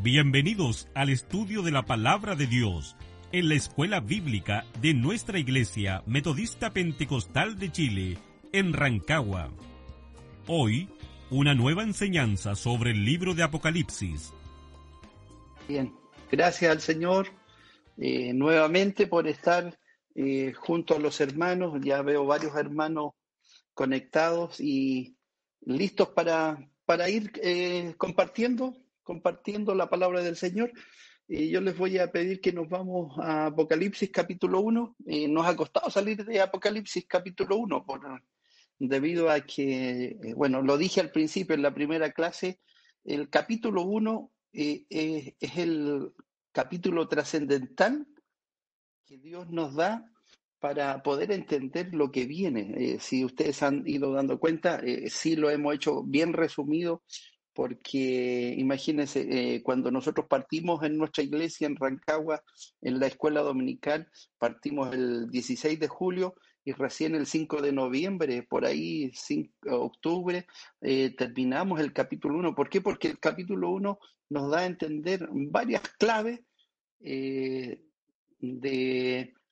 Bienvenidos al estudio de la palabra de Dios en la escuela bíblica de nuestra iglesia metodista pentecostal de Chile, en Rancagua. Hoy, una nueva enseñanza sobre el libro de Apocalipsis. Bien, gracias al Señor eh, nuevamente por estar eh, junto a los hermanos. Ya veo varios hermanos conectados y listos para, para ir eh, compartiendo, compartiendo la palabra del Señor. Y yo les voy a pedir que nos vamos a Apocalipsis capítulo 1. nos ha costado salir de Apocalipsis capítulo 1 por, debido a que, bueno, lo dije al principio en la primera clase, el capítulo 1 es el capítulo trascendental que Dios nos da para poder entender lo que viene. Eh, si ustedes han ido dando cuenta, eh, sí lo hemos hecho bien resumido, porque imagínense, eh, cuando nosotros partimos en nuestra iglesia en Rancagua, en la escuela dominical, partimos el 16 de julio y recién el 5 de noviembre, por ahí, 5 de octubre, terminamos el capítulo 1. ¿Por qué? Porque el capítulo 1 nos da a entender varias claves de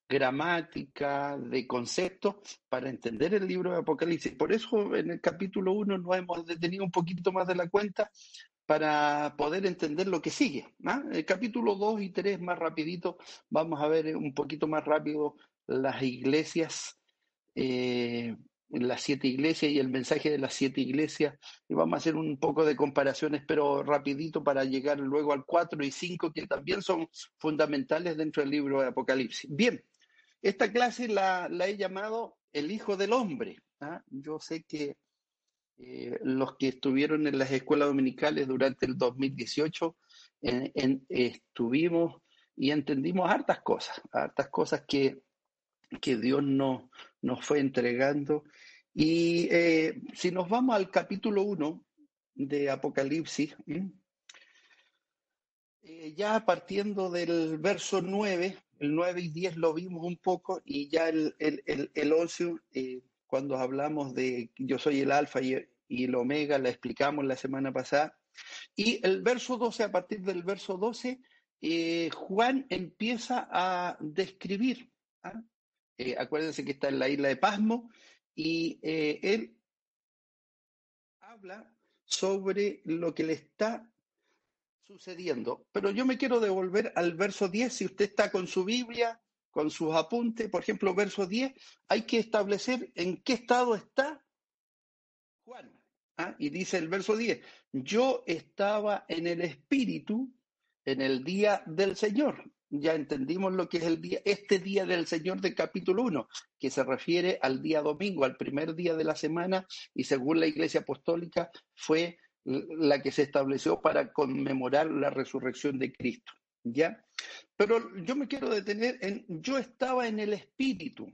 gramática, de conceptos, para entender el libro de Apocalipsis. Por eso en el capítulo 1 nos hemos detenido un poquito más de la cuenta para poder entender lo que sigue. El capítulo 2 y 3 más rapidito, vamos a ver un poquito más rápido las iglesias eh, las siete iglesias y el mensaje de las siete iglesias. Y vamos a hacer un poco de comparaciones, pero rapidito para llegar luego al 4 y 5, que también son fundamentales dentro del libro de Apocalipsis. Bien, esta clase la, he llamado El Hijo del Hombre. ¿ah? Yo sé que eh, los que estuvieron en las escuelas dominicales durante el 2018 estuvimos y entendimos hartas cosas, hartas cosas que, que Dios nos, nos fue entregando. Y eh, si nos vamos al capítulo 1 de Apocalipsis, eh, ya partiendo del verso 9, el 9 y 10 lo vimos un poco, y ya el, el, el, 11, eh, cuando hablamos de yo soy el alfa y, el omega, la explicamos la semana pasada. Y el verso 12, a partir del verso 12, Juan empieza a describir ¿ah? Eh, acuérdense que está en la isla de Pasmo, y eh, él habla sobre lo que le está sucediendo. Pero yo me quiero devolver al verso 10, si usted está con su Biblia, con sus apuntes, por ejemplo, verso 10, hay que establecer en qué estado está Juan. ¿ah? Y dice el verso 10, yo estaba en el Espíritu en el día del Señor ya entendimos lo que es el día, este día del Señor del capítulo 1, que se refiere al día domingo, al primer día de la semana, y según la Iglesia Apostólica fue la que se estableció para conmemorar la resurrección de Cristo. ¿Ya? Pero yo me quiero detener en, yo estaba en el Espíritu.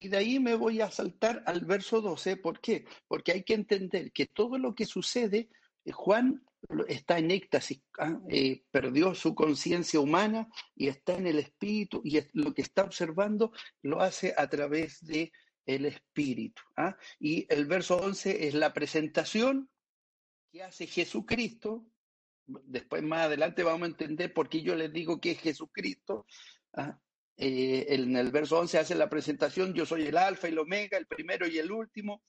Y de ahí me voy a saltar al verso 12. ¿Por qué? Porque hay que entender que todo lo que sucede, eh, Juan está en éxtasis, ¿ah? eh, perdió su conciencia humana y está en el espíritu y lo que está observando lo hace a través de el espíritu. ¿ah? Y el verso 11 es la presentación que hace Jesucristo. Después más adelante vamos a entender por qué yo les digo que es Jesucristo. ¿ah? Eh, en el verso 11 hace la presentación, yo soy el alfa y el omega, el primero y el último.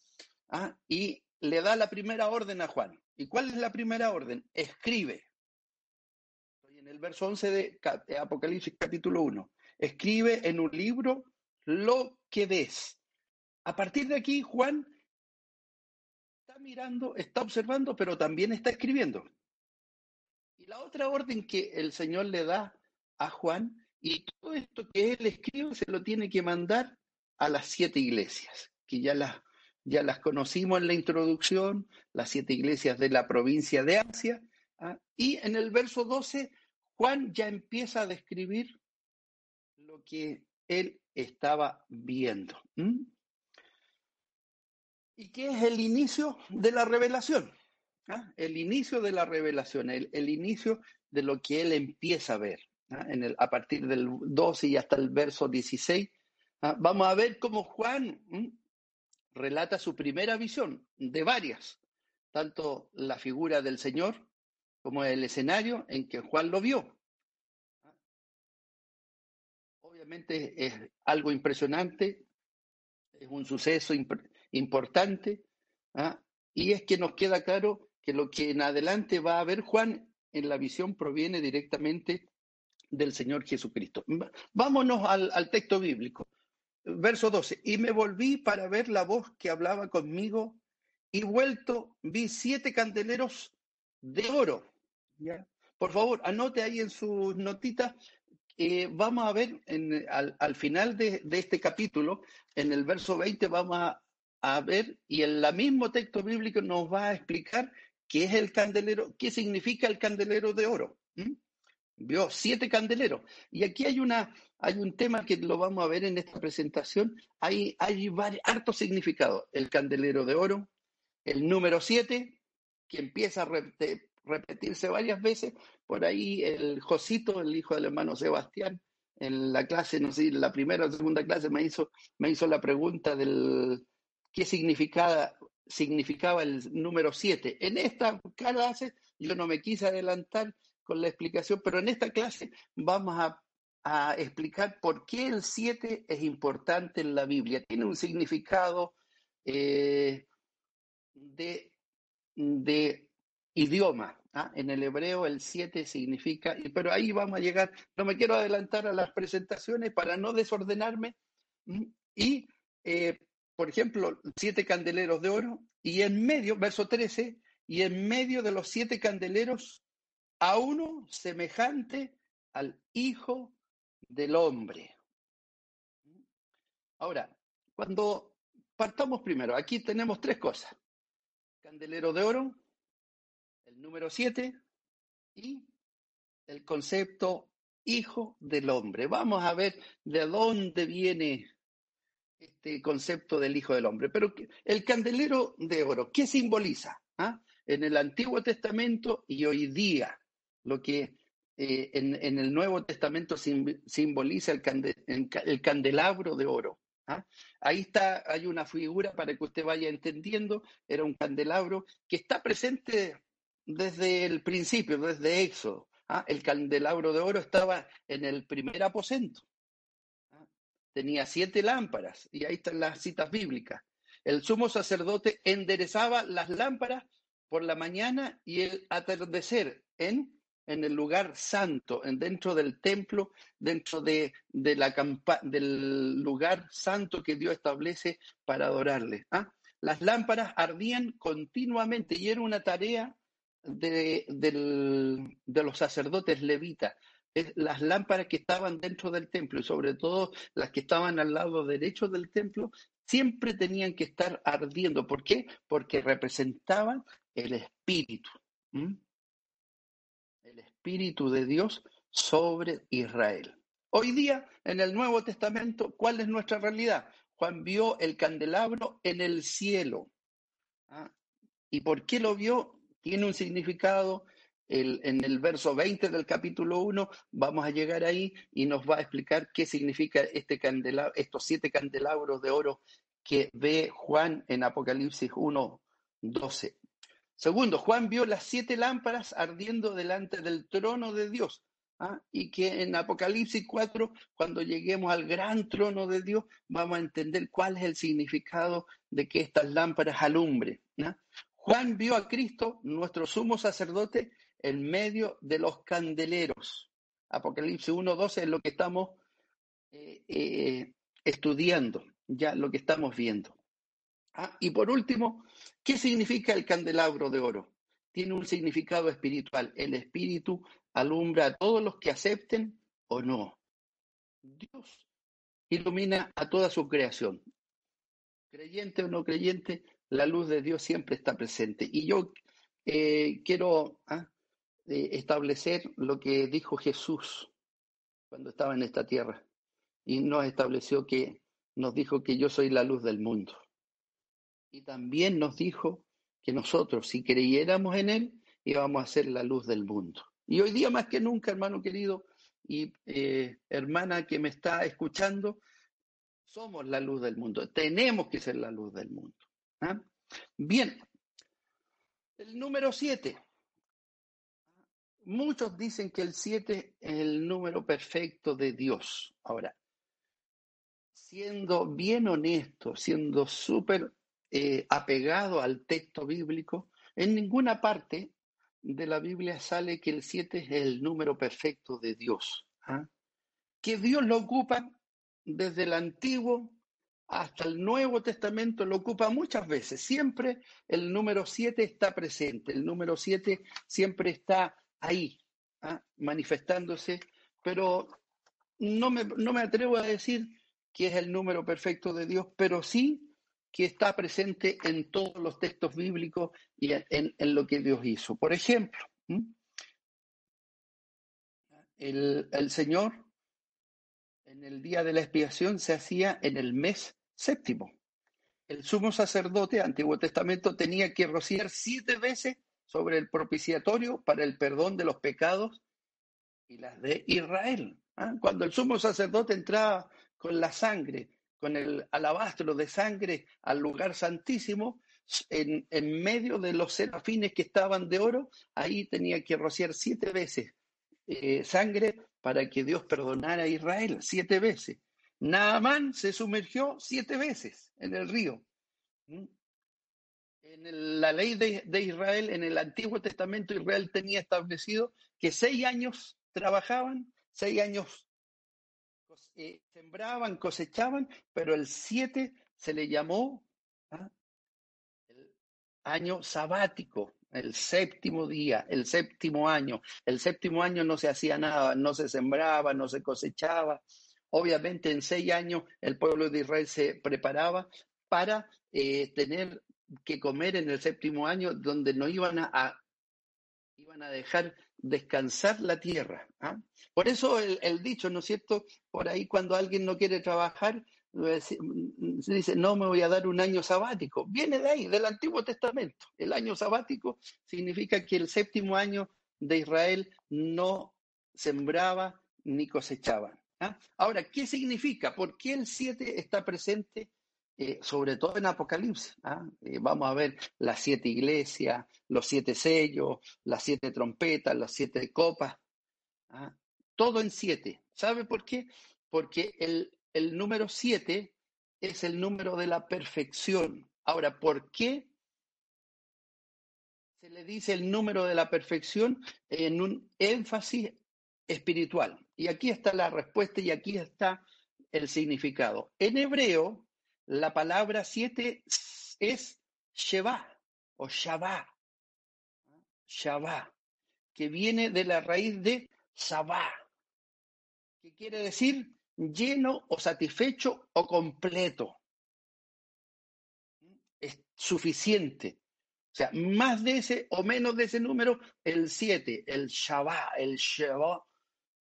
Y le da la primera orden a Juan. ¿Y cuál es la primera orden? Escribe. Estoy en el verso 11 de Apocalipsis capítulo 1. Escribe en un libro lo que ves. A partir de aquí, Juan está mirando, está observando, pero también está escribiendo. Y la otra orden que el Señor le da a Juan, y todo esto que él escribe se lo tiene que mandar a las siete iglesias, que ya las ya las conocimos en la introducción, las siete iglesias de la provincia de Asia, ¿ah? y en el verso 12 Juan ya empieza a describir lo que él estaba viendo. ¿Y qué es el inicio de la revelación? ¿Ah? El inicio de la revelación, el, inicio de lo que él empieza a ver. ¿ah? En el, a partir del 12 y hasta el verso 16, vamos a ver cómo Juan relata su primera visión, de varias, tanto la figura del Señor, como el escenario en que Juan lo vio. Obviamente es algo impresionante, es un suceso importante, ¿ah? y es que nos queda claro que lo que en adelante va a ver Juan en la visión proviene directamente del Señor Jesucristo. Vámonos al, al texto bíblico. Verso 12. Y me volví para ver la voz que hablaba conmigo y vuelto vi siete candeleros de oro. ¿ya? Por favor, anote ahí en sus notitas. Eh, vamos a ver en, al, al, final de, de, este capítulo, en el verso 20, vamos a, a ver, y en el mismo texto bíblico nos va a explicar qué es el candelero, qué significa el candelero de oro. Vio siete candeleros. Y aquí hay, una, hay un tema que lo vamos a ver en esta presentación. Hay, hay varios, harto significado. El candelero de oro, el número siete, que empieza a repetirse varias veces. Por ahí el Josito, el hijo del hermano Sebastián, en la clase, no sé, la primera o segunda clase me hizo, me hizo la pregunta del qué significaba, significaba el número siete. En esta clase yo no me quise adelantar con la explicación, pero en esta clase vamos a, a explicar por qué el 7 es importante en la Biblia. Tiene un significado eh, de, de, idioma. ¿ah? En el hebreo el 7 significa, pero ahí vamos a llegar, no me quiero adelantar a las presentaciones para no desordenarme. Y, eh, por ejemplo, siete candeleros de oro, y en medio, verso 13, y en medio de los siete candeleros a uno semejante al Hijo del Hombre. Ahora, cuando partamos primero, aquí tenemos tres cosas. Candelero de oro, el número siete y el concepto Hijo del Hombre. Vamos a ver de dónde viene este concepto del Hijo del Hombre. Pero el candelero de oro, ¿qué simboliza? ¿Ah? En el Antiguo Testamento y hoy día, lo que eh, en, el Nuevo Testamento sim, simboliza el, candelabro de oro. ¿ah? Ahí está, hay una figura para que usted vaya entendiendo, era un candelabro que está presente desde el principio, desde Éxodo. ¿ah? El candelabro de oro estaba en el primer aposento. Tenía siete lámparas, y ahí están las citas bíblicas. El sumo sacerdote enderezaba las lámparas por la mañana y el atardecer en en el lugar santo, en, dentro del templo, dentro de, de la campa, del lugar santo que Dios establece para adorarle. ¿ah? Las lámparas ardían continuamente y era una tarea de, del, de los sacerdotes levitas. Las lámparas que estaban dentro del templo y sobre todo las que estaban al lado derecho del templo siempre tenían que estar ardiendo. ¿Por qué? Porque representaban el espíritu. ¿Mm? Espíritu de Dios sobre Israel. Hoy día, en el Nuevo Testamento, ¿cuál es nuestra realidad? Juan vio el candelabro en el cielo. ¿Ah? ¿Y por qué lo vio? Tiene un significado. En el verso 20 del capítulo 1 vamos a llegar ahí y nos va a explicar qué significa este estos siete candelabros de oro que ve Juan en Apocalipsis 1, 12. Segundo, Juan vio las siete lámparas ardiendo delante del trono de Dios. ¿ah? Y que en Apocalipsis 4, cuando lleguemos al gran trono de Dios, vamos a entender cuál es el significado de que estas lámparas alumbren. ¿ah? Juan vio a Cristo, nuestro sumo sacerdote, en medio de los candeleros. Apocalipsis 1.12 es lo que estamos eh, eh, estudiando, ya lo que estamos viendo. ¿ah? Y por último, ¿Qué significa el candelabro de oro? Tiene un significado espiritual. El espíritu alumbra a todos los que acepten o no. Dios ilumina a toda su creación. Creyente o no creyente, la luz de Dios siempre está presente. Y yo eh, quiero ¿ah? Eh, establecer lo que dijo Jesús cuando estaba en esta tierra. Y nos estableció que, nos dijo que yo soy la luz del mundo. Y también nos dijo que nosotros, si creyéramos en Él, íbamos a ser la luz del mundo. Y hoy día más que nunca, hermano querido y eh, hermana que me está escuchando, somos la luz del mundo. Tenemos que ser la luz del mundo. ¿ah? Bien, el número siete. Muchos dicen que el 7 es el número perfecto de Dios. Ahora, siendo bien honesto, siendo súper eh, apegado al texto bíblico, en ninguna parte de la Biblia sale que el 7 es el número perfecto de Dios. ¿ah? Que Dios lo ocupa desde el Antiguo hasta el Nuevo Testamento, lo ocupa muchas veces. Siempre el número 7 está presente, el número 7 siempre está ahí, ¿ah? manifestándose, pero no me, no me atrevo a decir que es el número perfecto de Dios, pero sí que está presente en todos los textos bíblicos y en, lo que Dios hizo. Por ejemplo, el, el, Señor en el día de la expiación se hacía en el mes séptimo. El sumo sacerdote, Antiguo Testamento, tenía que rociar siete veces sobre el propiciatorio para el perdón de los pecados y las de Israel. ¿ah? Cuando el sumo sacerdote entraba con la sangre con el alabastro de sangre al lugar santísimo, en, en, medio de los serafines que estaban de oro, ahí tenía que rociar siete veces eh, sangre para que Dios perdonara a Israel, siete veces. Naamán se sumergió siete veces en el río. En la ley de, de Israel, en el Antiguo Testamento, Israel tenía establecido que seis años trabajaban, seis años eh, sembraban, cosechaban, pero el 7 se le llamó ¿ah? el año sabático, el séptimo día, el séptimo año. El séptimo año no se hacía nada, no se sembraba, no se cosechaba. Obviamente en seis años el pueblo de Israel se preparaba para eh, tener que comer en el séptimo año donde no iban a, iban a dejar descansar la tierra. ¿ah? Por eso el, dicho, ¿no es cierto? Por ahí cuando alguien no quiere trabajar, se dice, no me voy a dar un año sabático. Viene de ahí, del Antiguo Testamento. El año sabático significa que el séptimo año de Israel no sembraba ni cosechaba. ¿ah? Ahora, ¿qué significa? ¿Por qué el 7 está presente eh, sobre todo en Apocalipsis. ¿ah? Eh, vamos a ver las siete iglesias, los siete sellos, las siete trompetas, las siete copas, ¿ah? todo en siete. ¿Sabe por qué? Porque el, el número siete es el número de la perfección. Ahora, ¿por qué se le dice el número de la perfección en un énfasis espiritual? Y aquí está la respuesta y aquí está el significado. En hebreo, la palabra siete es Sheba o Shabá, Shabá, que viene de la raíz de Sabá, que quiere decir lleno o satisfecho o completo. Es suficiente. O sea, más de ese o menos de ese número, el siete, el Shabá, el Sheba,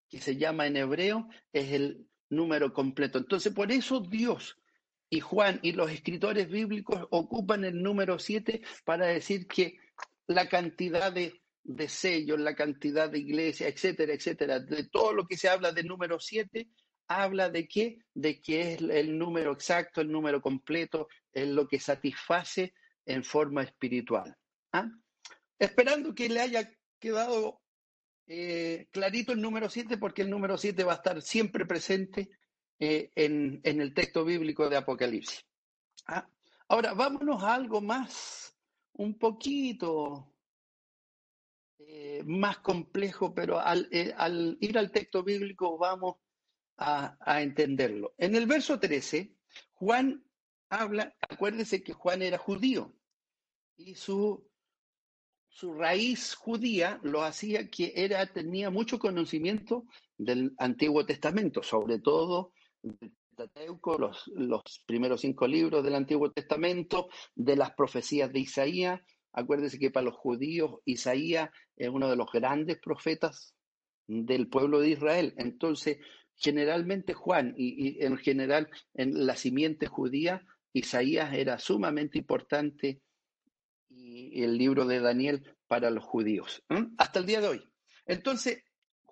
que se llama en hebreo, es el número completo. Entonces, por eso Dios y Juan y los escritores bíblicos ocupan el número 7 para decir que la cantidad de, sellos, la cantidad de iglesias, etcétera, etcétera, de todo lo que se habla del número 7, habla de qué? De que es el número exacto, el número completo, es lo que satisface en forma espiritual. ¿ah? Esperando que le haya quedado eh, clarito el número 7, porque el número 7 va a estar siempre presente eh, en, el texto bíblico de Apocalipsis. Ah, ahora, vámonos a algo más, un poquito eh, más complejo, pero eh, al, ir al texto bíblico vamos a, a entenderlo. En el verso 13, Juan habla, acuérdese que Juan era judío y su su raíz judía lo hacía que era, tenía mucho conocimiento del Antiguo Testamento, sobre todo los, los primeros cinco libros del Antiguo Testamento, de las profecías de Isaías. Acuérdense que para los judíos Isaías es uno de los grandes profetas del pueblo de Israel. Entonces, generalmente Juan y, en general en la simiente judía, Isaías era sumamente importante y el libro de Daniel para los judíos, hasta el día de hoy. Entonces,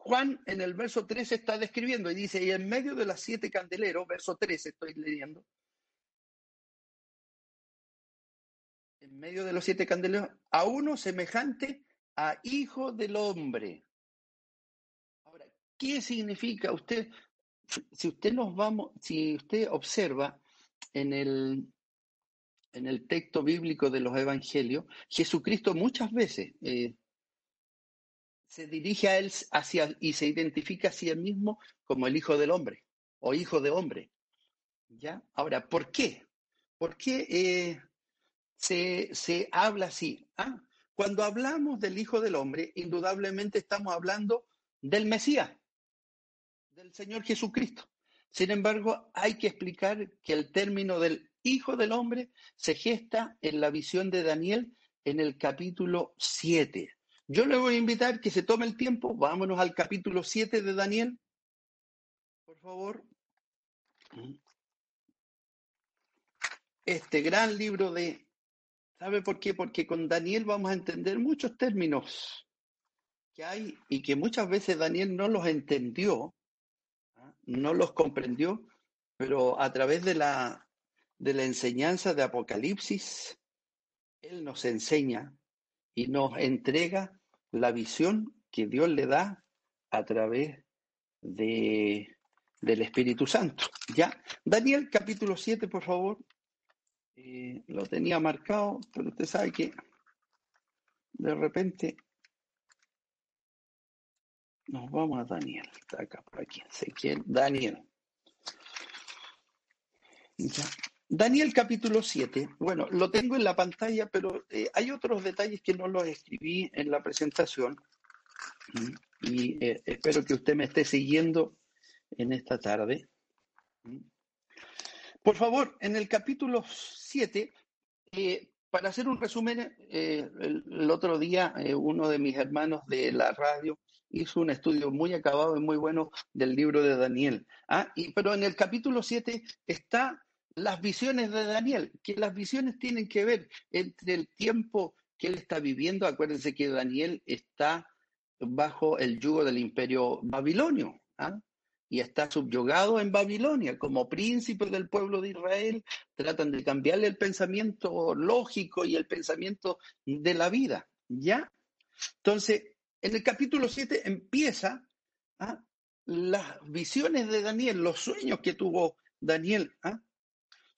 Juan en el verso 13 está describiendo y dice, y en medio de las siete candeleros, verso 13 estoy leyendo, en medio de los siete candeleros, a uno semejante a hijo del hombre. ¿Qué significa? Usted, si usted nos vamos, si usted observa en el, en el texto bíblico de los evangelios, Jesucristo muchas veces eh, se dirige a él hacia, y se identifica a sí mismo como el Hijo del Hombre o Hijo de Hombre. ¿Ya? Ahora, ¿por qué? ¿Por qué eh, se, se, habla así? ¿Ah? Cuando hablamos del Hijo del Hombre, indudablemente estamos hablando del Mesías, del Señor Jesucristo. Sin embargo, hay que explicar que el término del Hijo del Hombre se gesta en la visión de Daniel en el capítulo 7. Yo le voy a invitar que se tome el tiempo, vámonos al capítulo 7 de Daniel, por favor. Este gran libro de... ¿Sabe por qué? Porque con Daniel vamos a entender muchos términos que hay y que muchas veces Daniel no los entendió, ¿ah? no los comprendió, pero a través de la de la enseñanza de Apocalipsis, Él nos enseña y nos entrega la visión que Dios le da a través de, del Espíritu Santo. ¿Ya? Daniel capítulo 7, por favor. Eh, lo tenía marcado, pero usted sabe que de repente nos vamos a Daniel. Está acá por aquí. Ezequiel, Daniel. ¿Ya? Daniel capítulo 7, bueno, lo tengo en la pantalla, pero eh, hay otros detalles que no los escribí en la presentación y eh, espero que usted me esté siguiendo en esta tarde. Por favor, en el capítulo 7, eh, para hacer un resumen, el, el, otro día uno de mis hermanos de la radio hizo un estudio muy acabado y muy bueno del libro de Daniel. Ah, y, pero en el capítulo 7 está las visiones de Daniel, que las visiones tienen que ver entre el tiempo que él está viviendo. Acuérdense que Daniel está bajo el yugo del imperio babilonio ¿ah? y está subyugado en Babilonia como príncipe del pueblo de Israel. Tratan de cambiarle el pensamiento lógico y el pensamiento de la vida. ¿Ya? Entonces, en el capítulo 7 empieza ¿ah? las visiones de Daniel, los sueños que tuvo Daniel. ¿ah?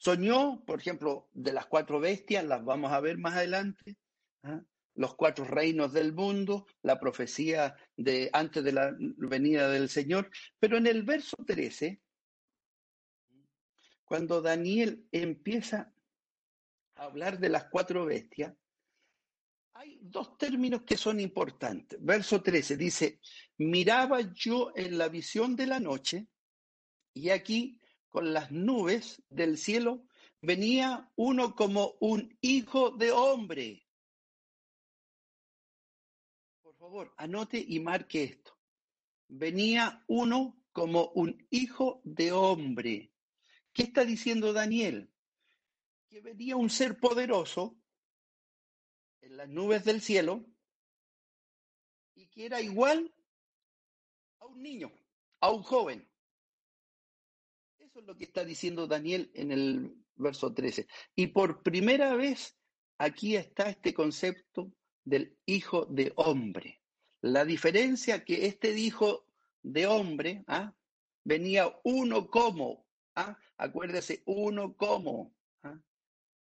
Soñó, por ejemplo, de las cuatro bestias, las vamos a ver más adelante, ¿ah? los cuatro reinos del mundo, la profecía de antes de la venida del Señor, pero en el verso 13, cuando Daniel empieza a hablar de las cuatro bestias, hay dos términos que son importantes. Verso 13 dice, miraba yo en la visión de la noche y aquí con las nubes del cielo, venía uno como un hijo de hombre. Por favor, anote y marque esto. Venía uno como un hijo de hombre. ¿Qué está diciendo Daniel? Que venía un ser poderoso en las nubes del cielo y que era igual a un niño, a un joven. Eso es lo que está diciendo Daniel en el verso 13. Y por primera vez aquí está este concepto del hijo de hombre. La diferencia que este hijo de hombre ¿ah? venía uno como, ¿ah? acuérdese, uno como, ¿ah?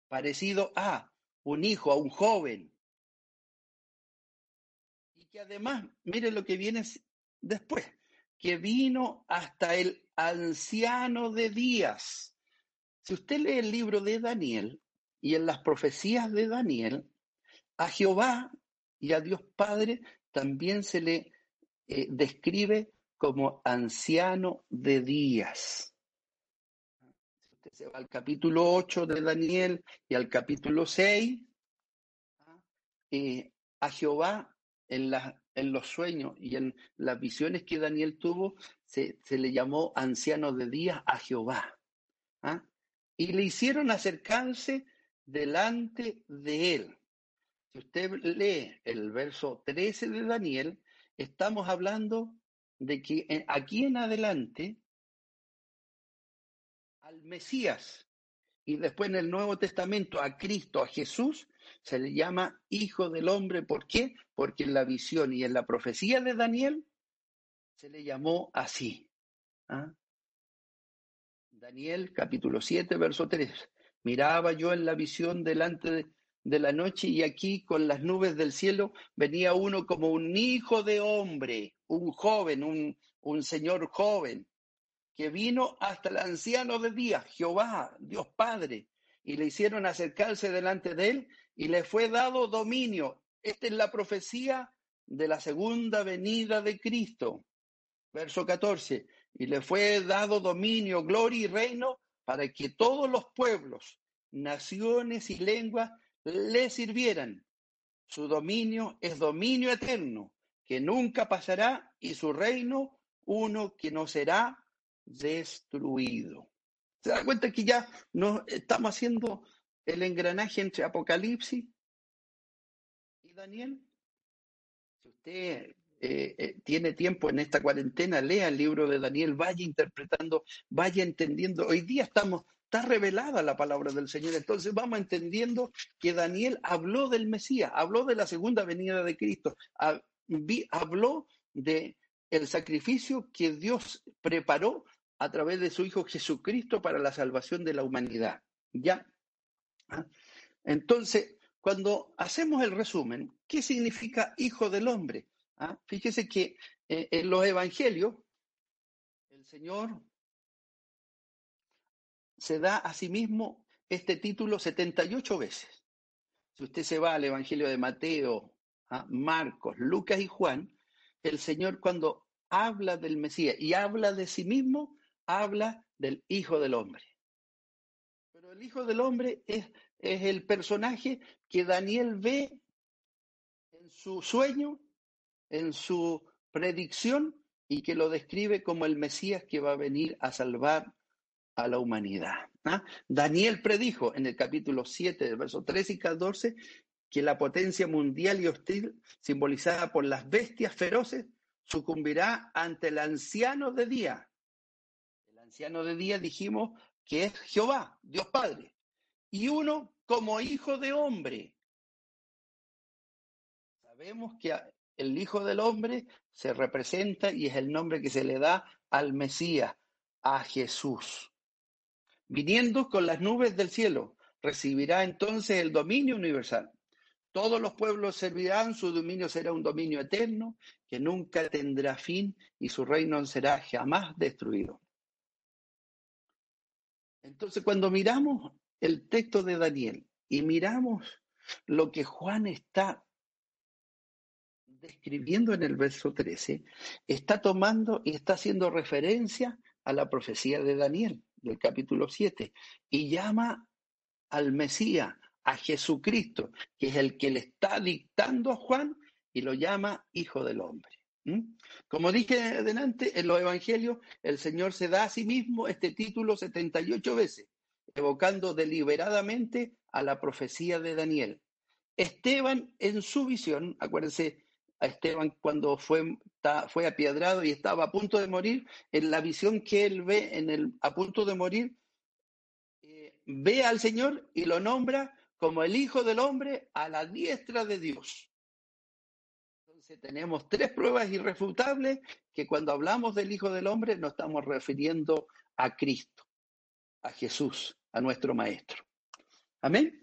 parecido a un hijo, a un joven. Y que además, mire lo que viene después, que vino hasta el anciano de días. Si usted lee el libro de Daniel y en las profecías de Daniel, a Jehová y a Dios Padre también se le eh, describe como anciano de días. Si usted se va al capítulo 8 de Daniel y al capítulo 6, eh, a Jehová en en los sueños y en las visiones que Daniel tuvo, se, le llamó anciano de días a Jehová. ¿ah? Y le hicieron acercarse delante de él. Si usted lee el verso 13 de Daniel, estamos hablando de que aquí en adelante al Mesías y después en el Nuevo Testamento a Cristo, a Jesús, se le llama Hijo del Hombre. ¿Por qué? Porque en la visión y en la profecía de Daniel se le llamó así. ¿ah? Daniel capítulo 7, verso 3. Miraba yo en la visión delante de, la noche y aquí con las nubes del cielo venía uno como un hijo de hombre, un joven, un, un señor joven, que vino hasta el anciano de día, Jehová, Dios Padre, y le hicieron acercarse delante de él y le fue dado dominio. Esta es la profecía de la segunda venida de Cristo. Verso 14. Y le fue dado dominio, gloria y reino para que todos los pueblos, naciones y lenguas le sirvieran. Su dominio es dominio eterno, que nunca pasará, y su reino uno que no será destruido. ¿Se da cuenta que ya no estamos haciendo el engranaje entre Apocalipsis y Daniel? Si usted eh, eh, tiene tiempo en esta cuarentena, lea el libro de Daniel, vaya interpretando, vaya entendiendo. Hoy día estamos, está revelada la palabra del Señor, entonces vamos entendiendo que Daniel habló del Mesías, habló de la segunda venida de Cristo, habló de el sacrificio que Dios preparó a través de su Hijo Jesucristo para la salvación de la humanidad. ¿Ya? ¿Ah? Entonces, cuando hacemos el resumen, ¿qué significa Hijo del Hombre? ¿Ah? Fíjese que eh, en los Evangelios, el Señor se da a sí mismo este título 78 veces. Si usted se va al Evangelio de Mateo, ¿ah? Marcos, Lucas y Juan, el Señor cuando habla del Mesías y habla de sí mismo, habla del Hijo del Hombre. Pero el Hijo del Hombre es, es el personaje que Daniel ve en su sueño, en su predicción y que lo describe como el Mesías que va a venir a salvar a la humanidad. ¿ah? Daniel predijo en el capítulo 7, del verso 13 y 14, que la potencia mundial y hostil, simbolizada por las bestias feroces, sucumbirá ante el anciano de día. El anciano de día dijimos que es Jehová, Dios Padre, y uno como hijo de hombre. Sabemos que el Hijo del Hombre se representa y es el nombre que se le da al Mesías, a Jesús. Viniendo con las nubes del cielo, recibirá entonces el dominio universal. Todos los pueblos servirán, su dominio será un dominio eterno que nunca tendrá fin y su reino será jamás destruido. Entonces, cuando miramos el texto de Daniel y miramos lo que Juan está describiendo en el verso 13, está tomando y está haciendo referencia a la profecía de Daniel del capítulo 7 y llama al Mesías, a Jesucristo, que es el que le está dictando a Juan y lo llama Hijo del Hombre. Como dije adelante, en los evangelios el Señor se da a sí mismo este título 78 veces, evocando deliberadamente a la profecía de Daniel. Esteban en su visión, acuérdense a Esteban cuando fue, fue apiedrado y estaba a punto de morir, en la visión que él ve en el, a punto de morir, eh, ve al Señor y lo nombra como el Hijo del Hombre a la diestra de Dios. Entonces tenemos tres pruebas irrefutables que cuando hablamos del Hijo del Hombre nos estamos refiriendo a Cristo, a Jesús, a nuestro Maestro. Amén.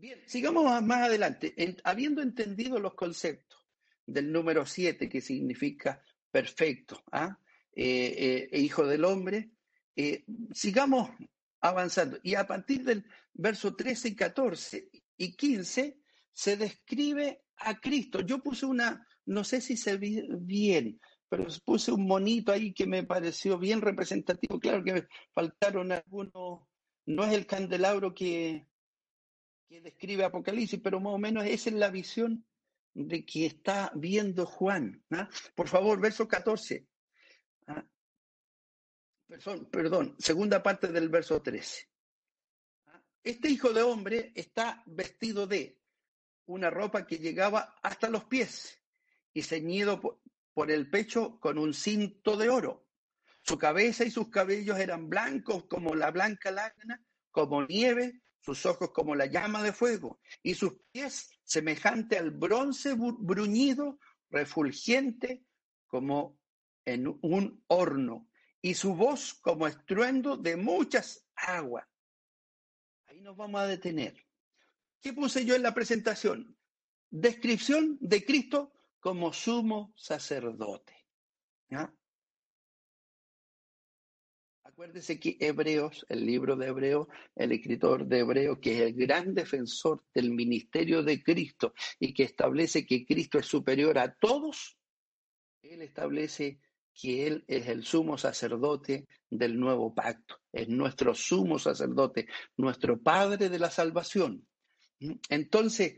Bien, sigamos más adelante. habiendo entendido los conceptos del número siete, que significa perfecto, ¿ah? Eh, eh, hijo del hombre, eh, sigamos avanzando. Y a partir del verso 13 y 14 y 15 se describe a Cristo. Yo puse una, no sé si se ve bien, pero puse un monito ahí que me pareció bien representativo. Claro que me faltaron algunos, no es el candelabro que, que describe Apocalipsis, pero más o menos esa es la visión de que está viendo Juan. ¿ah? Por favor, verso 14. Perdón, segunda parte del verso 13. Este hijo de hombre está vestido de una ropa que llegaba hasta los pies y ceñido por, el pecho con un cinto de oro. Su cabeza y sus cabellos eran blancos como la blanca lana, como nieve, sus ojos como la llama de fuego, y sus pies semejante al bronce bruñido, refulgente como en un horno y su voz como estruendo de muchas aguas. Ahí nos vamos a detener. ¿Qué puse yo en la presentación? Descripción de Cristo como sumo sacerdote. Acuérdese que Hebreos, el libro de Hebreos, el escritor de Hebreos, que es el gran defensor del ministerio de Cristo y que establece que Cristo es superior a todos, él establece que Él es el sumo sacerdote del nuevo pacto, es nuestro sumo sacerdote, nuestro Padre de la salvación. Entonces,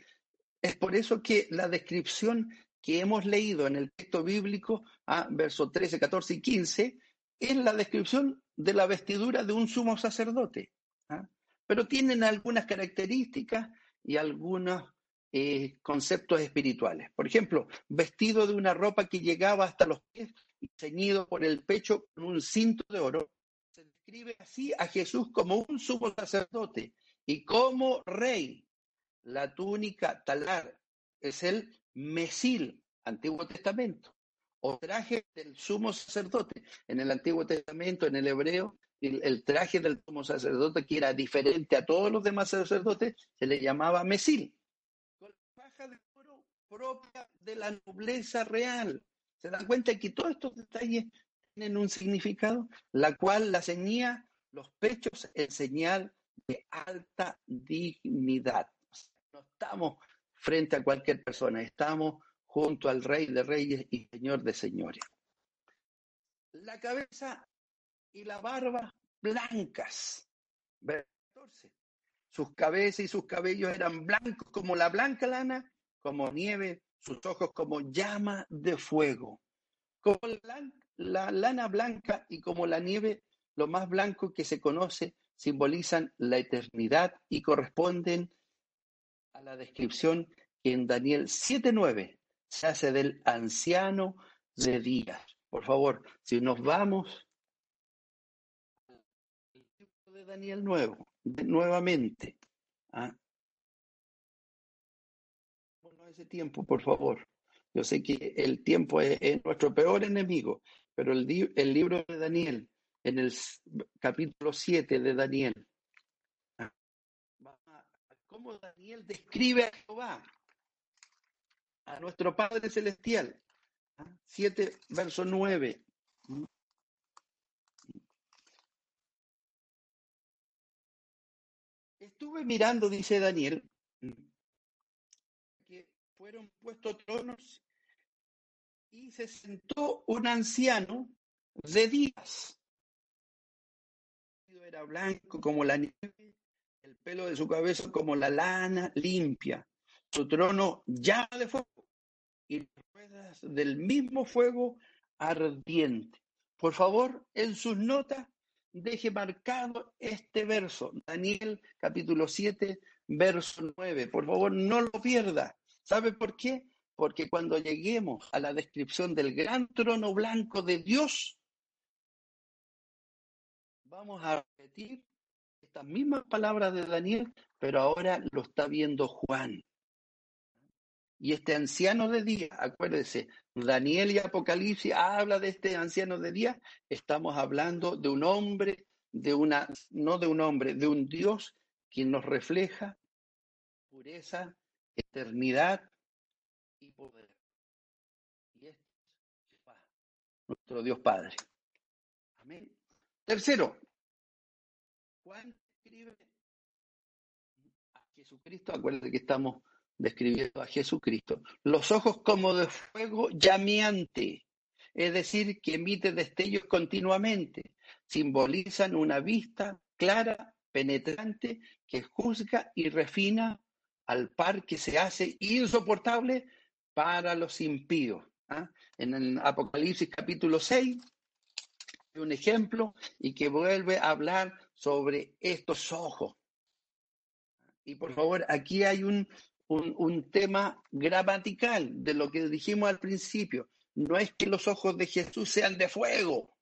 es por eso que la descripción que hemos leído en el texto bíblico, a versos 13, 14 y 15, es la descripción de la vestidura de un sumo sacerdote. ¿ah? Pero tienen algunas características y algunos eh, conceptos espirituales. Por ejemplo, vestido de una ropa que llegaba hasta los pies y ceñido por el pecho con un cinto de oro. Se describe así a Jesús como un sumo sacerdote y como rey. La túnica talar es el mesil, Antiguo Testamento, o traje del sumo sacerdote. En el Antiguo Testamento, en el hebreo, el, traje del sumo sacerdote, que era diferente a todos los demás sacerdotes, se le llamaba mesil. Con la faja de oro propia de la nobleza real. ¿Se dan cuenta que todos estos detalles tienen un significado? La cual la ceñía los pechos en señal de alta dignidad. No estamos frente a cualquier persona, estamos junto al Rey de Reyes y Señor de Señores. La cabeza y la barba blancas. 14. Sus cabezas y sus cabellos eran blancos como la blanca lana, como nieve sus ojos como llama de fuego, como la, lana blanca y como la nieve, lo más blanco que se conoce, simbolizan la eternidad y corresponden a la descripción que en Daniel 7.9 se hace del anciano de días. Por favor, si nos vamos de Daniel nuevo, nuevamente, ¿ah? ese tiempo, por favor. Yo sé que el tiempo es, nuestro peor enemigo, pero el, el, libro de Daniel, en el capítulo 7 de Daniel, cómo Daniel describe a Jehová, a nuestro Padre Celestial. 7, verso 9. Estuve mirando, dice Daniel, fueron puestos tronos y se sentó un anciano de días. Era blanco como la nieve, el pelo de su cabeza como la lana limpia, su trono llama de fuego y ruedas del mismo fuego ardiente. Por favor, en sus notas, deje marcado este verso, Daniel capítulo 7, verso 9. Por favor, no lo pierda. ¿Sabe por qué? Porque cuando lleguemos a la descripción del gran trono blanco de Dios, vamos a repetir estas mismas palabras de Daniel, pero ahora lo está viendo Juan. Y este anciano de día, acuérdese, Daniel y Apocalipsis habla de este anciano de día, estamos hablando de un hombre, de una, no de un hombre, de un Dios quien nos refleja pureza, eternidad y poder. Y este es nuestro Dios Padre. Amén. Tercero, Juan escribe a Jesucristo, acuérdense que estamos describiendo a Jesucristo, los ojos como de fuego llameante, es decir, que emite destellos continuamente, simbolizan una vista clara, penetrante, que juzga y refina al par que se hace insoportable para los impíos. ¿ah? En el Apocalipsis capítulo 6, un ejemplo y que vuelve a hablar sobre estos ojos. Y por favor, aquí hay un, un, tema gramatical de lo que dijimos al principio. No es que los ojos de Jesús sean de fuego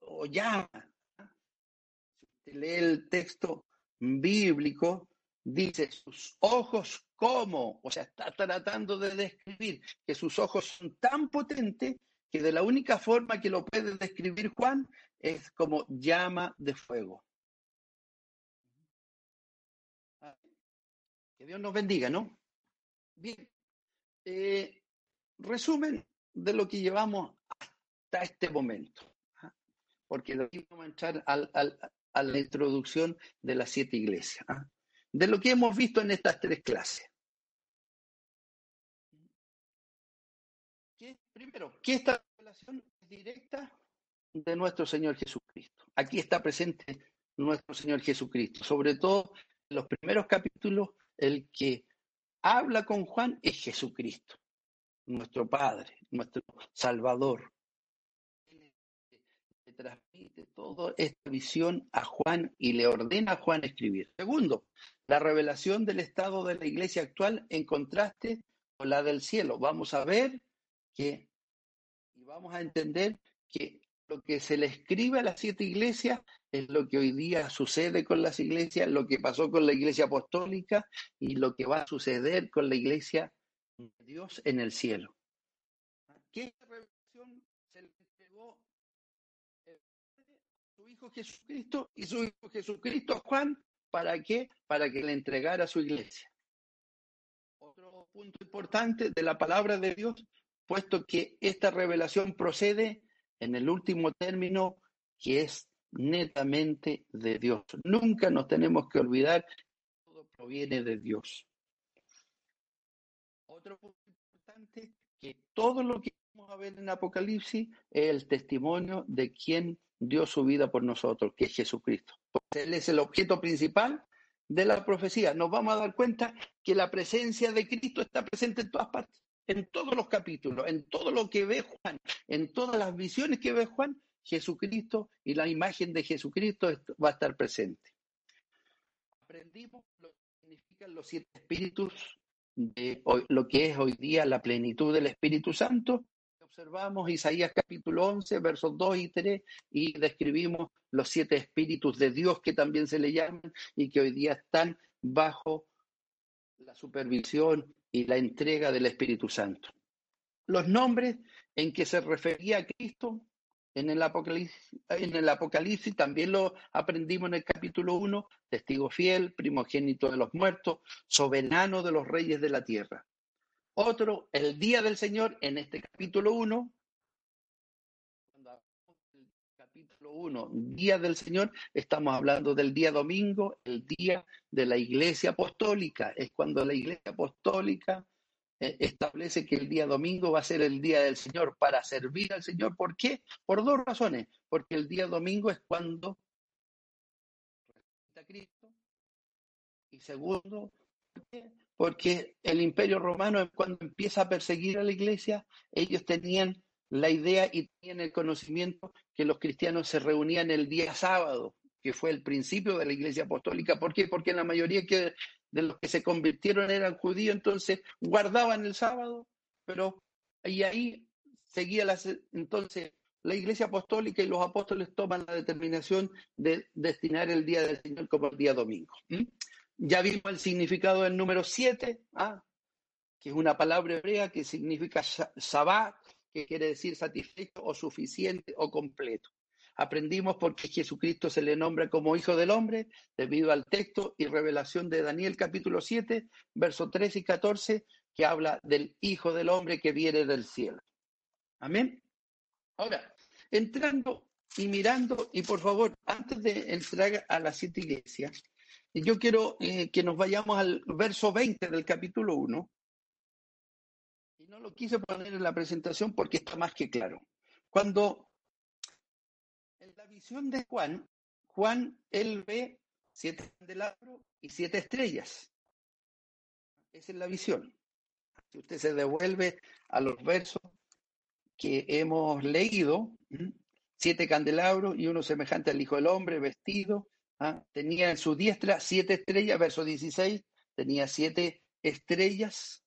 o llama. Si lee el texto bíblico, dice sus ojos como, o sea, está tratando de describir que sus ojos son tan potentes que de la única forma que lo puede describir Juan es como llama de fuego. Que Dios nos bendiga, ¿no? Bien. Eh, resumen de lo que llevamos hasta este momento. ¿ah? Porque lo vamos a entrar a la introducción de las siete iglesias. ¿ah? De lo que hemos visto en estas tres clases. Primero, que esta revelación es directa de nuestro Señor Jesucristo. Aquí está presente nuestro Señor Jesucristo. Sobre todo en los primeros capítulos, el que habla con Juan es Jesucristo, nuestro Padre, nuestro Salvador. Le transmite toda esta visión a Juan y le ordena a Juan escribir. Segundo, la revelación del estado de la iglesia actual en contraste con la del cielo. Vamos a ver que, y vamos a entender que lo que se le escribe a las siete iglesias es lo que hoy día sucede con las iglesias, lo que pasó con la iglesia apostólica y lo que va a suceder con la iglesia de Dios en el cielo. ¿Qué revelación se le entregó su Hijo Jesucristo y su Hijo Jesucristo a Juan? ¿Para qué? Para que le entregara a su iglesia. Otro punto importante de la palabra de Dios, puesto que esta revelación procede en el último término que es netamente de Dios. Nunca nos tenemos que olvidar que todo proviene de Dios. Otro punto importante, que todo lo que vamos a ver en Apocalipsis es el testimonio de quien dio su vida por nosotros, que es Jesucristo. Pues él es el objeto principal de la profecía. Nos vamos a dar cuenta que la presencia de Cristo está presente en todas partes en todos los capítulos, en todo lo que ve Juan, en todas las visiones que ve Juan, Jesucristo y la imagen de Jesucristo va a estar presente. Aprendimos lo que significan los siete espíritus de lo que es hoy día la plenitud del Espíritu Santo. Observamos Isaías capítulo 11, versos 2 y 3 y describimos los siete espíritus de Dios que también se le llaman y que hoy día están bajo la supervisión y la entrega del Espíritu Santo. Los nombres en que se refería a Cristo en el Apocalipsis, Apocalipsis también lo aprendimos en el capítulo 1, testigo fiel, primogénito de los muertos, soberano de los reyes de la tierra. Otro, el día del Señor, en este capítulo 1, capítulo 1, Día del Señor, estamos hablando del día domingo, el día de la iglesia apostólica. Es cuando la iglesia apostólica eh, establece que el día domingo va a ser el día del Señor para servir al Señor. ¿Por qué? Por dos razones. Porque el día domingo es cuando Cristo. Y segundo, porque el imperio romano cuando empieza a perseguir a la iglesia, ellos tenían la idea y tenían el conocimiento que los cristianos se reunían el día sábado, que fue el principio de la iglesia apostólica. ¿Por qué? Porque la mayoría que, de los que se convirtieron eran judíos, entonces guardaban el sábado, pero y ahí seguía la, entonces la iglesia apostólica y los apóstoles toman la determinación de destinar el día del Señor como el día domingo. Ya vimos el significado del número 7, ¿ah? que es una palabra hebrea que significa Shabbat, que quiere decir satisfecho o suficiente o completo. Aprendimos porque Jesucristo se le nombra como Hijo del Hombre debido al texto y revelación de Daniel capítulo 7, versos 13 y 14, que habla del Hijo del Hombre que viene del cielo. Amén. Ahora, entrando y mirando, y por favor, antes de entrar a las siete iglesias, yo quiero eh, que nos vayamos al verso 20 del capítulo 1, no lo quise poner en la presentación porque está más que claro. Cuando en la visión de Juan, Juan, él ve siete candelabros y siete estrellas. Esa es la visión. Si usted se devuelve a los versos que hemos leído, siete candelabros y uno semejante al Hijo del Hombre, vestido, ¿ah? tenía en su diestra siete estrellas, verso 16, tenía siete estrellas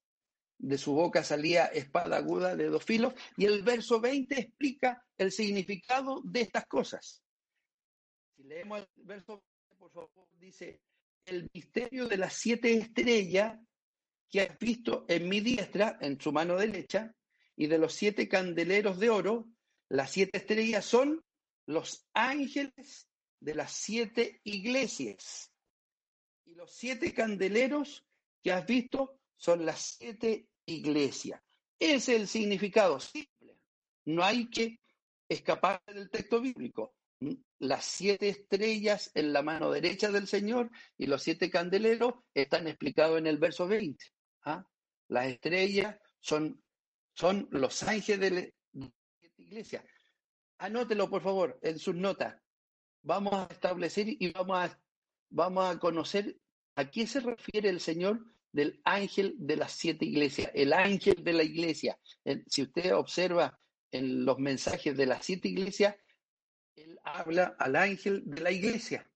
de su boca salía espada aguda de dos filos, y el verso 20 explica el significado de estas cosas. Si leemos el verso 20, por favor, dice, el misterio de las siete estrellas que has visto en mi diestra, en su mano derecha, y de los siete candeleros de oro, las siete estrellas son los ángeles de las siete iglesias. Y los siete candeleros que has visto son las siete iglesias. Ese es el significado simple. No hay que escapar del texto bíblico. Las siete estrellas en la mano derecha del Señor y los siete candeleros están explicados en el verso 20. ¿ah? Las estrellas son, son los ángeles de la iglesia. Anótelo, por favor, en sus notas. Vamos a establecer y vamos a, vamos a conocer a qué se refiere el Señor del ángel de las siete iglesias, el ángel de la iglesia. Si usted observa en los mensajes de las siete iglesias, él habla al ángel de la iglesia.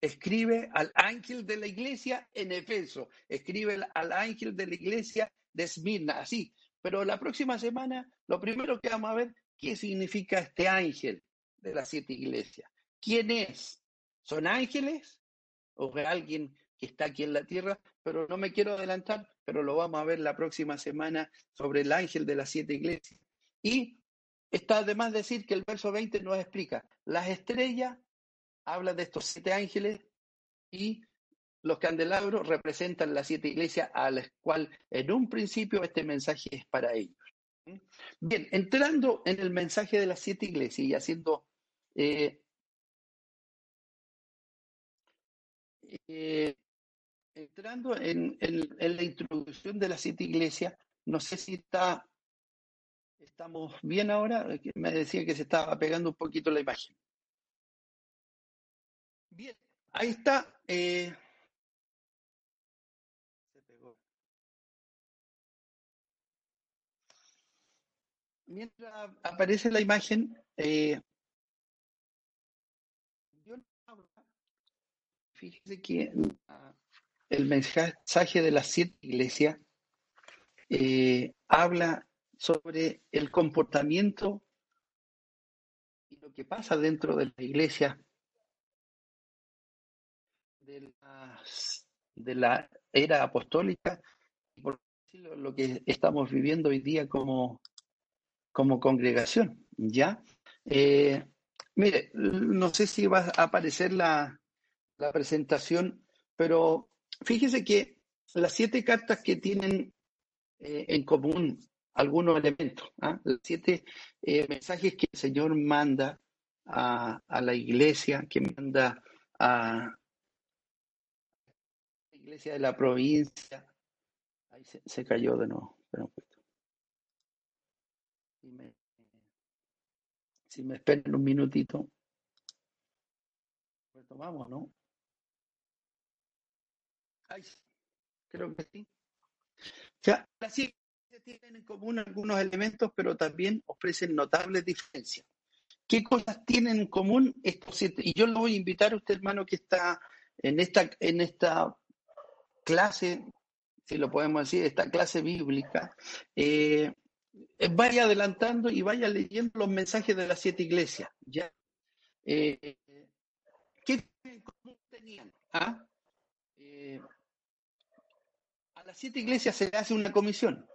Escribe al ángel de la iglesia en Efeso, escribe al ángel de la iglesia de Esmirna, así. Pero la próxima semana, lo primero que vamos a ver ¿Qué significa este ángel de las siete iglesias? ¿Quién es? ¿Son ángeles? ¿O alguien que está aquí en la tierra? Pero no me quiero adelantar, pero lo vamos a ver la próxima semana sobre el ángel de las siete iglesias. Y está además decir que el verso 20 nos explica, las estrellas habla de estos siete ángeles y los candelabros representan las siete iglesias a las cuales en un principio este mensaje es para ellos. Bien, entrando en el mensaje de las siete iglesias y haciendo eh, eh, entrando en, la introducción de las siete iglesias, no sé si está estamos bien ahora, me decía que se estaba pegando un poquito la imagen. Bien, ahí está. Eh, mientras aparece la imagen, eh, fíjese que el mensaje de las siete iglesias eh, habla sobre el comportamiento y lo que pasa dentro de la iglesia de, la era apostólica, por lo que estamos viviendo hoy día como como congregación, ¿ya? Eh, mire, no sé si va a aparecer la, presentación, pero fíjese que las siete cartas que tienen eh, en común algunos elementos, ¿ah? los siete eh, mensajes que el Señor manda a, la iglesia, que manda a la iglesia de la provincia. Ahí se, cayó de nuevo. Si me, esperan un minutito, retomamos, ¿no? Ay, creo que sí. O sea, las ciencias tienen en común algunos elementos, pero también ofrecen notables diferencias. ¿Qué cosas tienen en común estos siete? Y yo lo voy a invitar a usted, hermano, que está en esta, en esta clase, si lo podemos decir, esta clase bíblica, eh, eh, vaya adelantando y vaya leyendo los mensajes de las siete iglesias. ¿ya? Eh, ¿Qué tenían? ¿Ah? Eh, las siete iglesias se le hace una comisión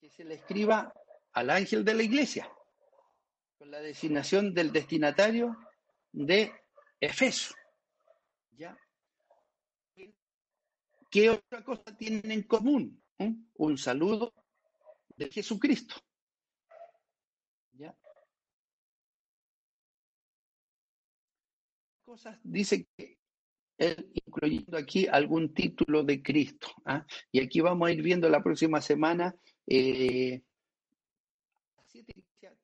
que se le escriba al ángel de la iglesia con la designación del destinatario de Efeso. ¿Ya? ¿Qué otra cosa tienen en común? Un saludo de Jesucristo. ¿Ya? Cosas dice que incluyendo aquí algún título de Cristo. ¿ah? Y aquí vamos a ir viendo la próxima semana eh,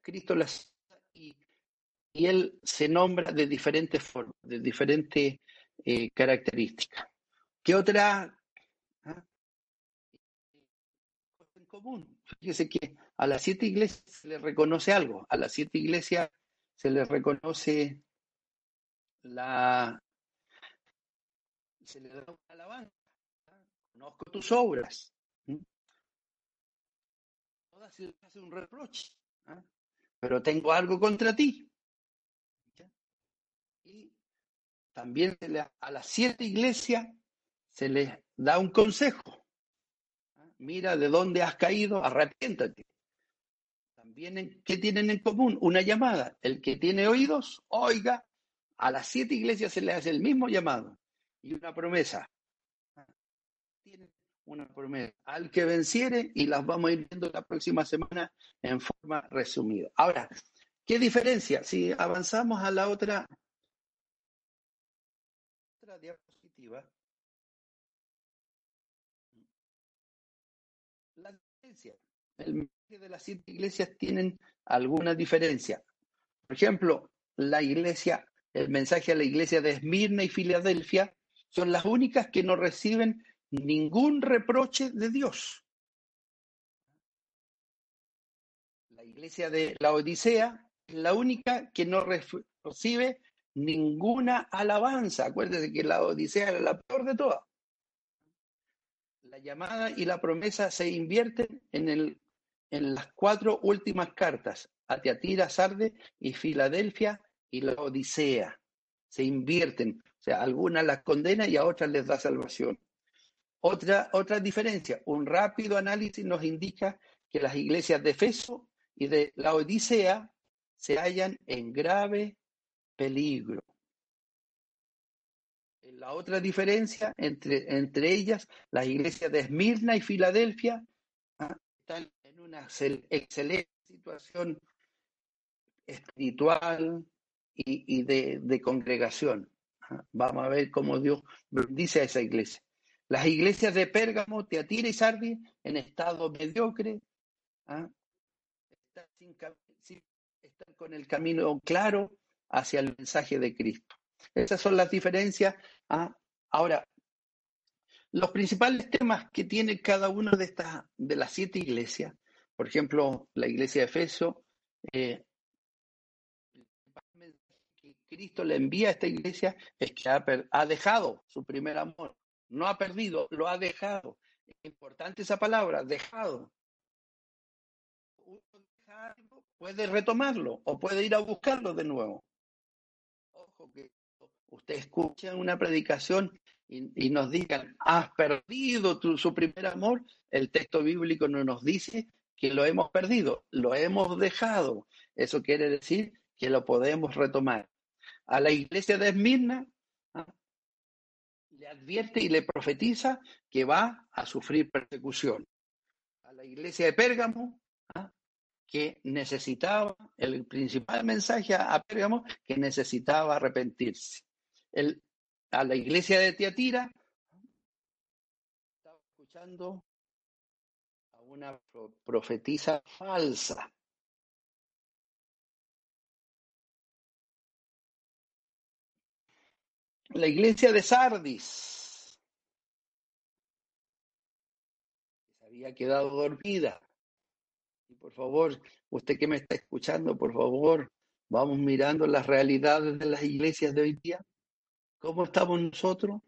Cristo las y, y, él se nombra de diferentes formas, de diferentes eh, características. ¿Qué otra ¿ah? en común? Fíjese que a las siete iglesias se les reconoce algo, a las siete iglesias se les reconoce la... se les da una alabanza, conozco tus obras. Todas se les hace un reproche, ¿ah? pero tengo algo contra ti. Y también a las siete iglesias se les da un consejo mira de dónde has caído, arrepiéntate. también, ¿qué tienen en común? Una llamada. El que tiene oídos, oiga. A las siete iglesias se le hace el mismo llamado y una promesa. Tienen una promesa. Al que venciere, y las vamos a ir viendo la próxima semana en forma resumida. Ahora, ¿qué diferencia? Si avanzamos a la otra, otra diapositiva, la diferencia. El mensaje de las siete iglesias tienen alguna diferencia. Por ejemplo, la iglesia, el mensaje a la iglesia de Esmirna y Filadelfia son las únicas que no reciben ningún reproche de Dios. La iglesia de la Odisea es la única que no recibe ninguna alabanza. Acuérdense que la Odisea era la peor de todas. La llamada y la promesa se invierten en, el, en las cuatro últimas cartas, a Teatira, Sarde y Filadelfia y la Odisea. Se invierten. O sea, algunas las condena y a otras les da salvación. Otra, otra diferencia, un rápido análisis nos indica que las iglesias de Efeso y de la Odisea se hallan en grave peligro. La otra diferencia entre, entre ellas, las iglesias de Esmirna y Filadelfia ¿ah? están en una excelente situación espiritual y, de, congregación. ¿ah? Vamos a ver cómo Dios bendice a esa iglesia. Las iglesias de Pérgamo, Teatira y Sardi en estado mediocre, ¿ah? están, sin, están con el camino claro hacia el mensaje de Cristo. Esas son las diferencias. ¿ah? Ahora, los principales temas que tiene cada una de de las siete iglesias, por ejemplo, la iglesia de Efeso, eh, Cristo le envía a esta iglesia es que ha, dejado su primer amor, no ha perdido, lo ha dejado. Importante esa palabra, dejado. Uno puede retomarlo o puede ir a buscarlo de nuevo. Ojo que usted escucha una predicación y, nos digan, has perdido tu, su primer amor, el texto bíblico no nos dice que lo hemos perdido, lo hemos dejado. Eso quiere decir que lo podemos retomar. A la iglesia de Esmirna le advierte y le profetiza que va a sufrir persecución. A la iglesia de Pérgamo que necesitaba, el principal mensaje a Pérgamo, que necesitaba arrepentirse el, a la iglesia de Tiatira, estaba escuchando a una profetisa falsa. La iglesia de Sardis se había quedado dormida. Y por favor, usted que me está escuchando, por favor, vamos mirando las realidades de las iglesias de hoy día. ¿Cómo estamos nosotros?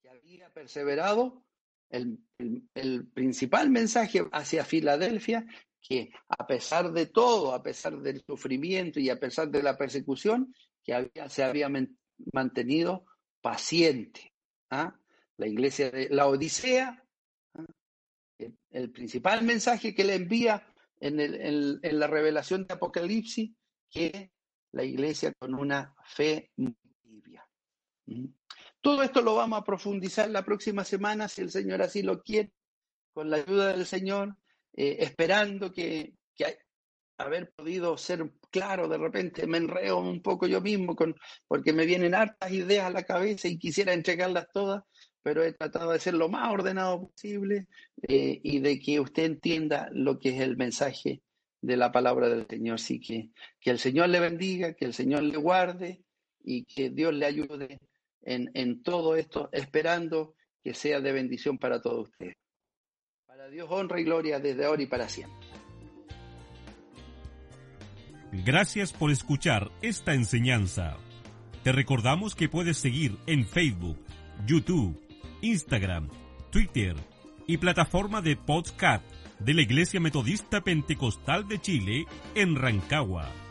Que había perseverado, el, principal mensaje hacia Filadelfia, que a pesar de todo, a pesar del sufrimiento y a pesar de la persecución, que había, se había mantenido paciente. ¿ah? La iglesia de la Odisea, ¿ah? el principal mensaje que le envía en, la revelación de Apocalipsis que la iglesia con una fe tibia. ¿Mm? Todo esto lo vamos a profundizar la próxima semana, si el Señor así lo quiere, con la ayuda del Señor, eh, esperando que, que, haber podido ser claro, de repente me enreo un poco yo mismo, con, porque me vienen hartas ideas a la cabeza y quisiera entregarlas todas, pero he tratado de ser lo más ordenado posible eh, y de que usted entienda lo que es el mensaje de la palabra del Señor. Así que que el Señor le bendiga, que el Señor le guarde y que Dios le ayude en, en todo esto, esperando que sea de bendición para todos ustedes. Dios honra y gloria desde ahora y para siempre. Gracias por escuchar esta enseñanza. Te recordamos que puedes seguir en Facebook, YouTube, Instagram, Twitter y plataforma de podcast de la Iglesia Metodista Pentecostal de Chile en Rancagua.